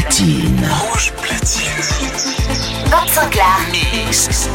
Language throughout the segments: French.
Platine. Rouge platine. Bob Sinclair. Mix.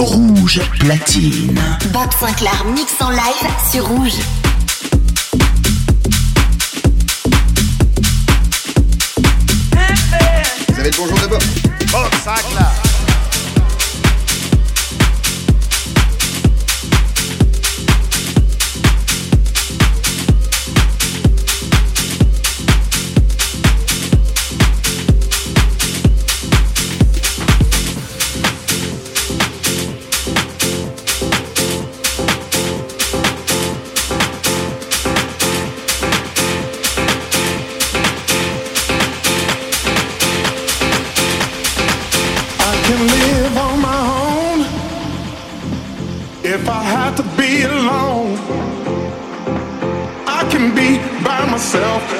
Rouge platine. Bob Sinclair mix en live sur Rouge. Vous avez le bonjour de Bob. Bob Sinclair. myself.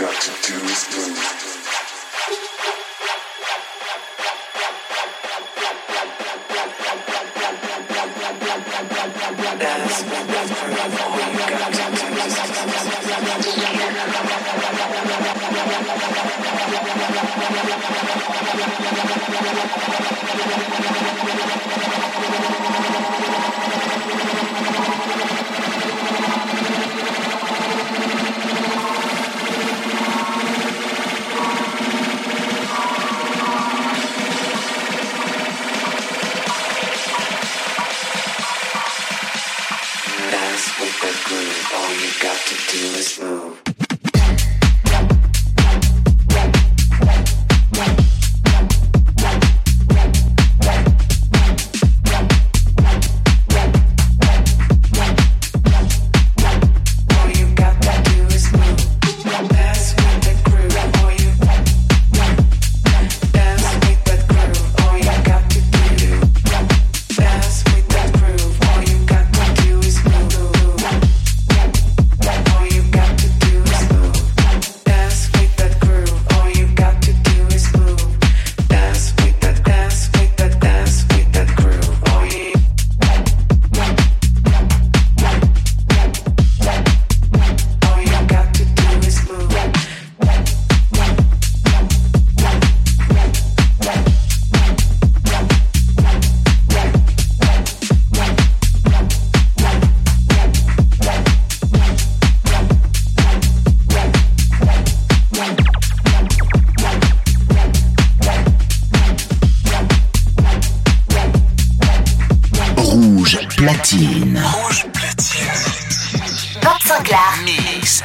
got to do is move. platine. Rouge platine. 25 Mix.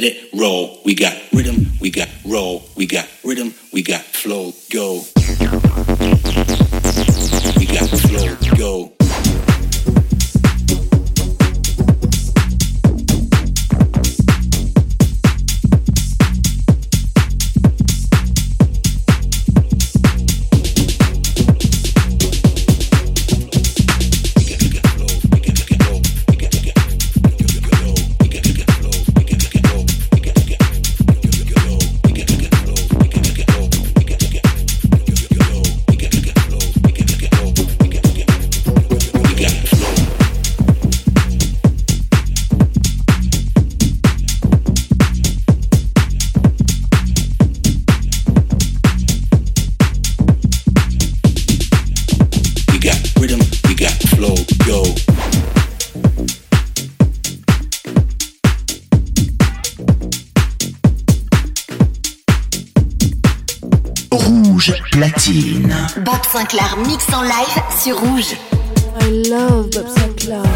that it. Bob Sinclair mix en live sur Rouge. I love Bob Sinclair.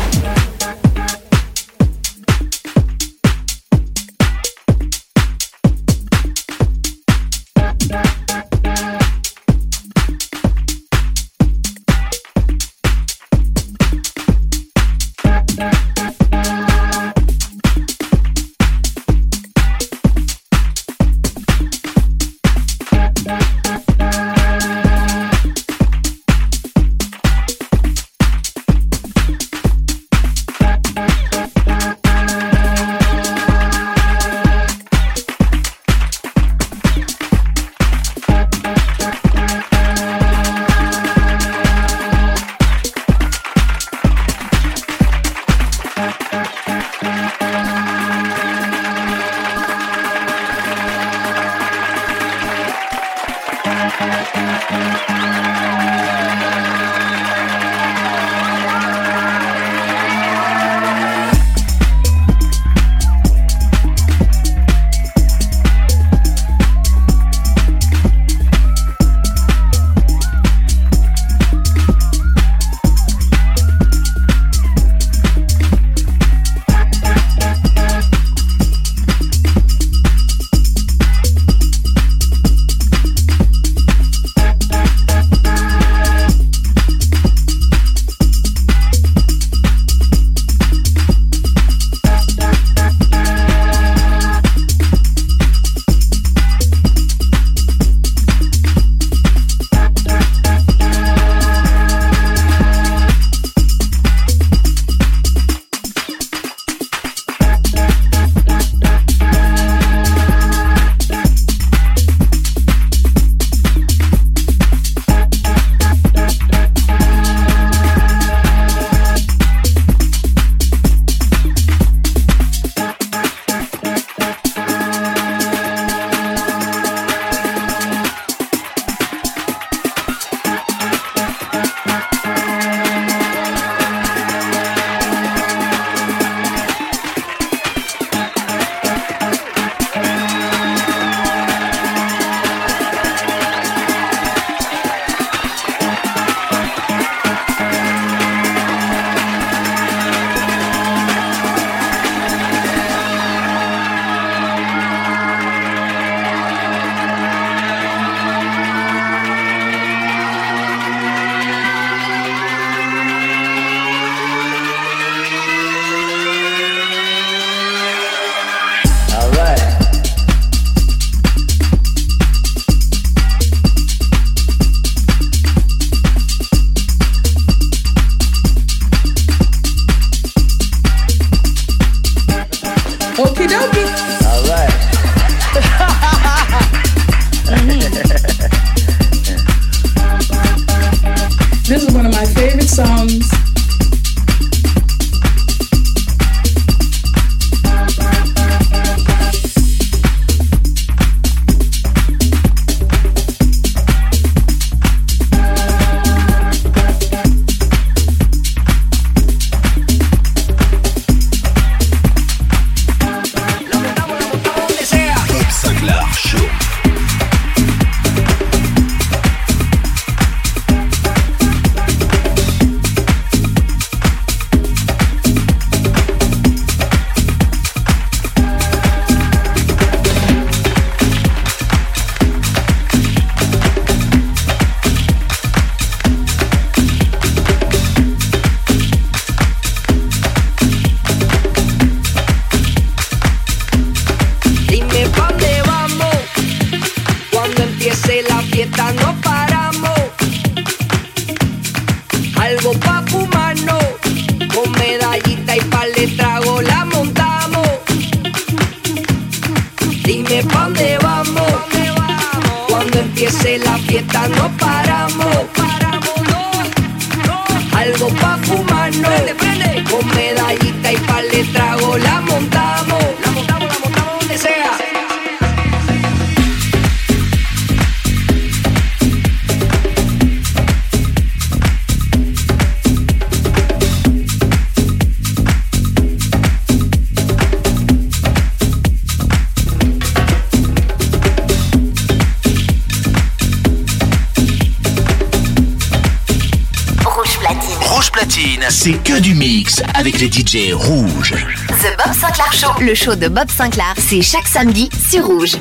le show de Bob Sinclair, c'est chaque samedi sur Rouge.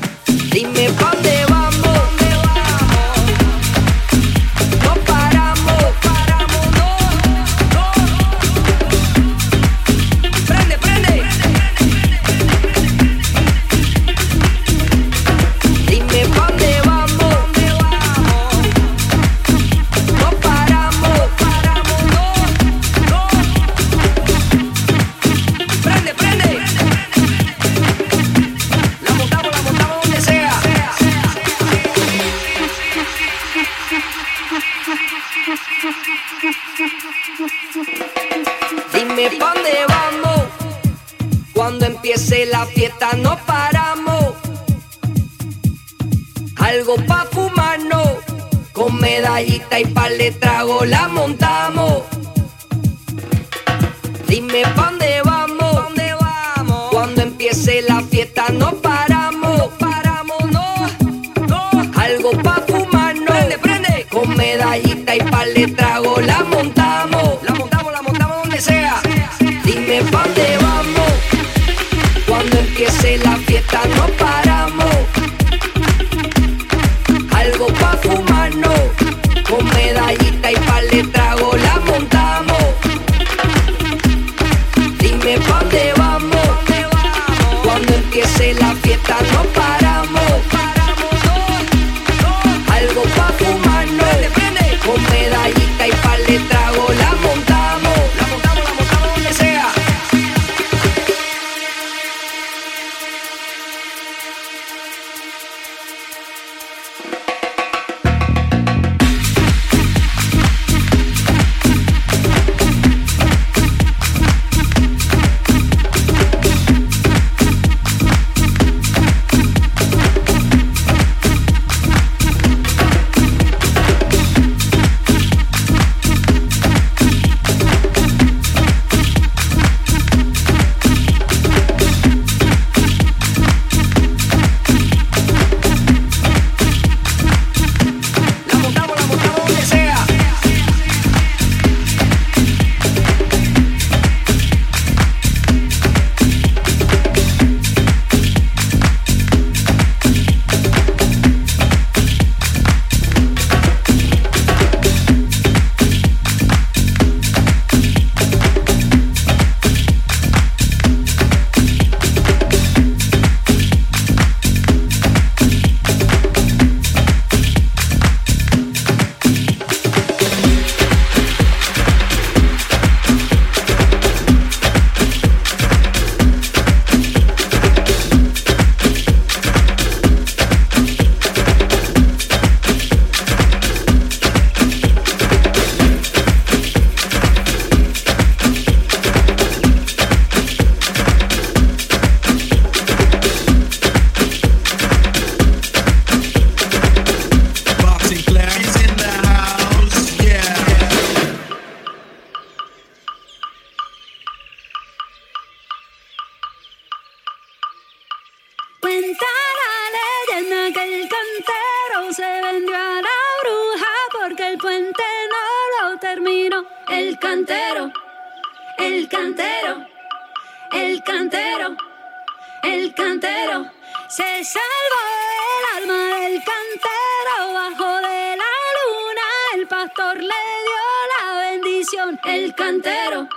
cantero,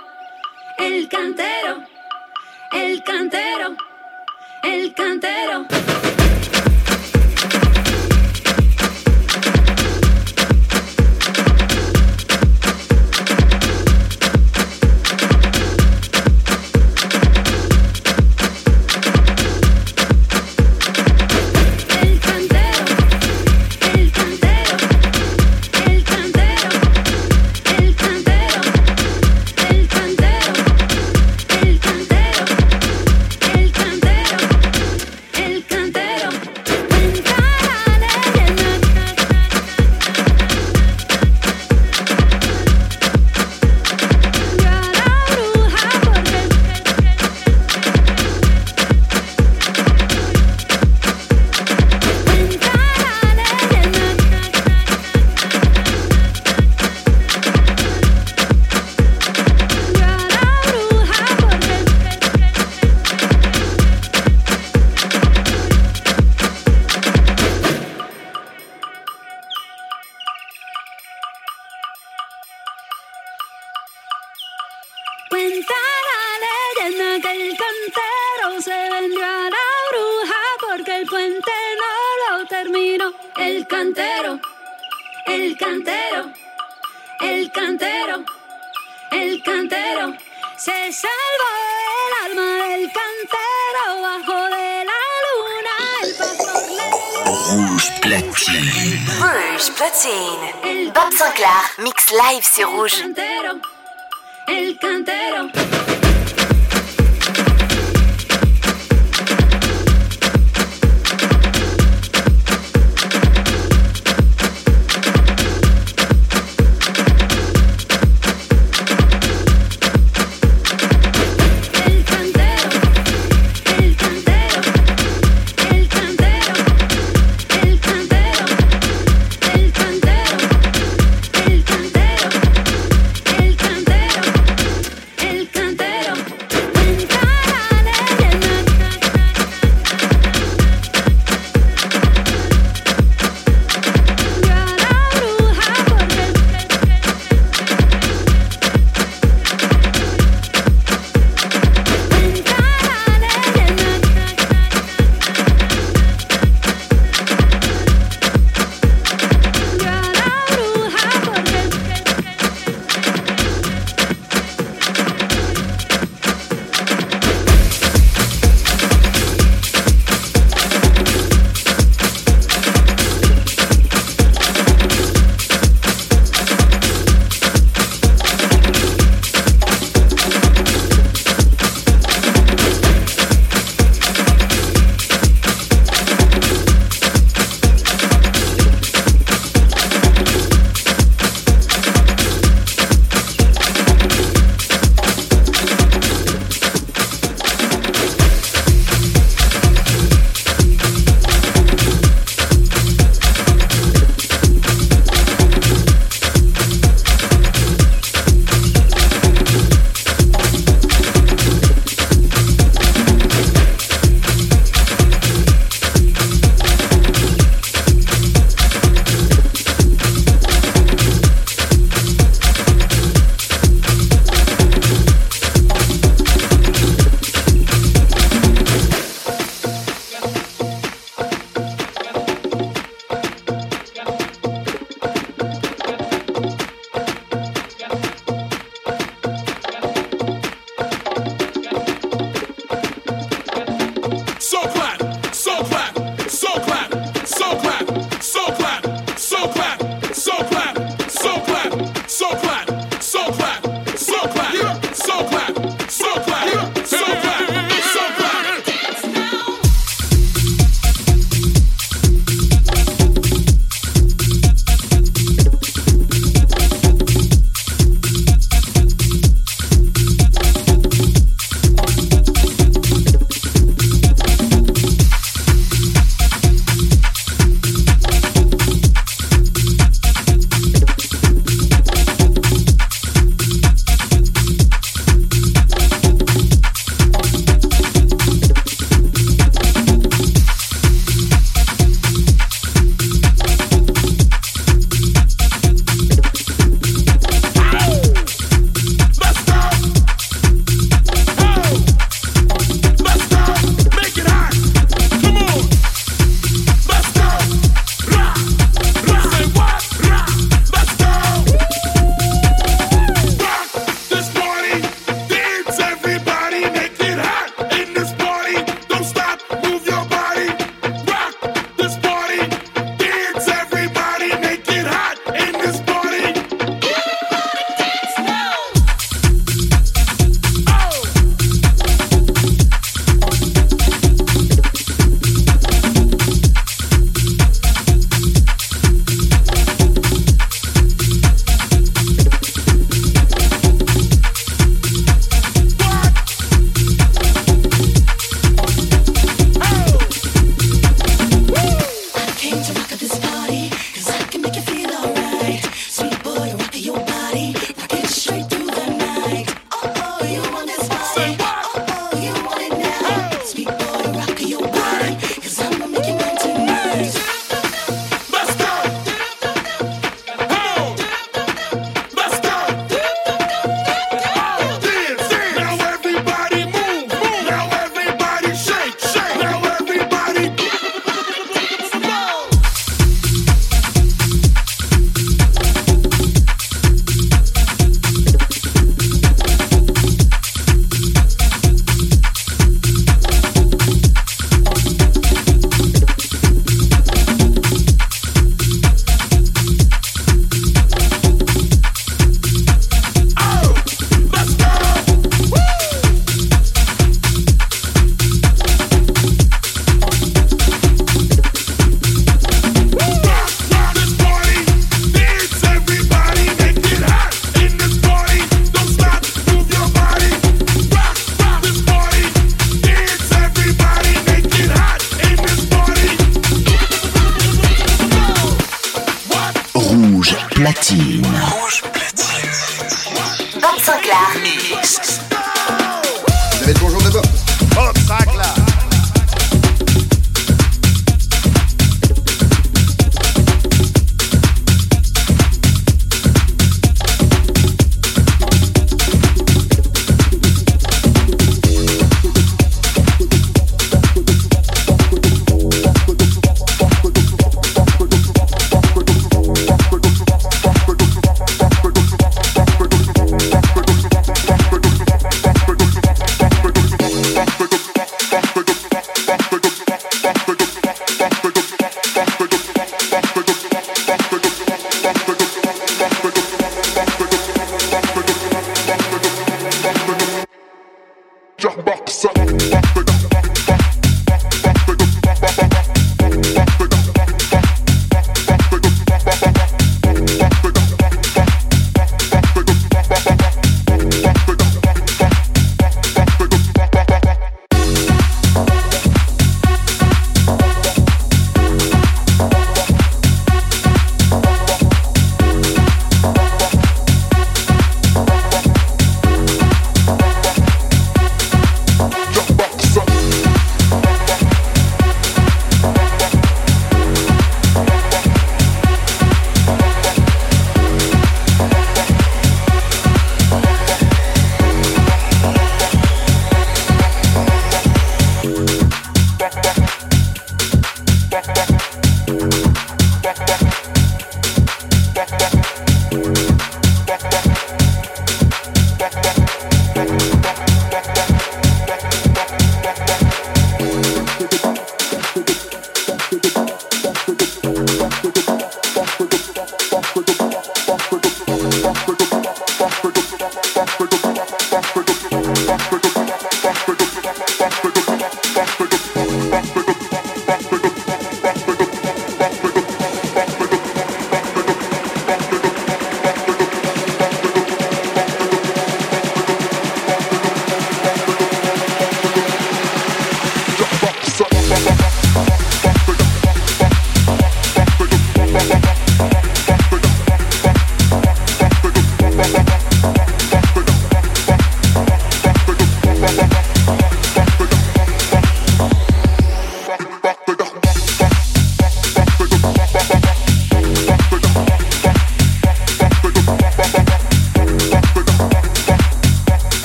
el cantero, el cantero, el cantero.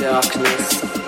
Sinclair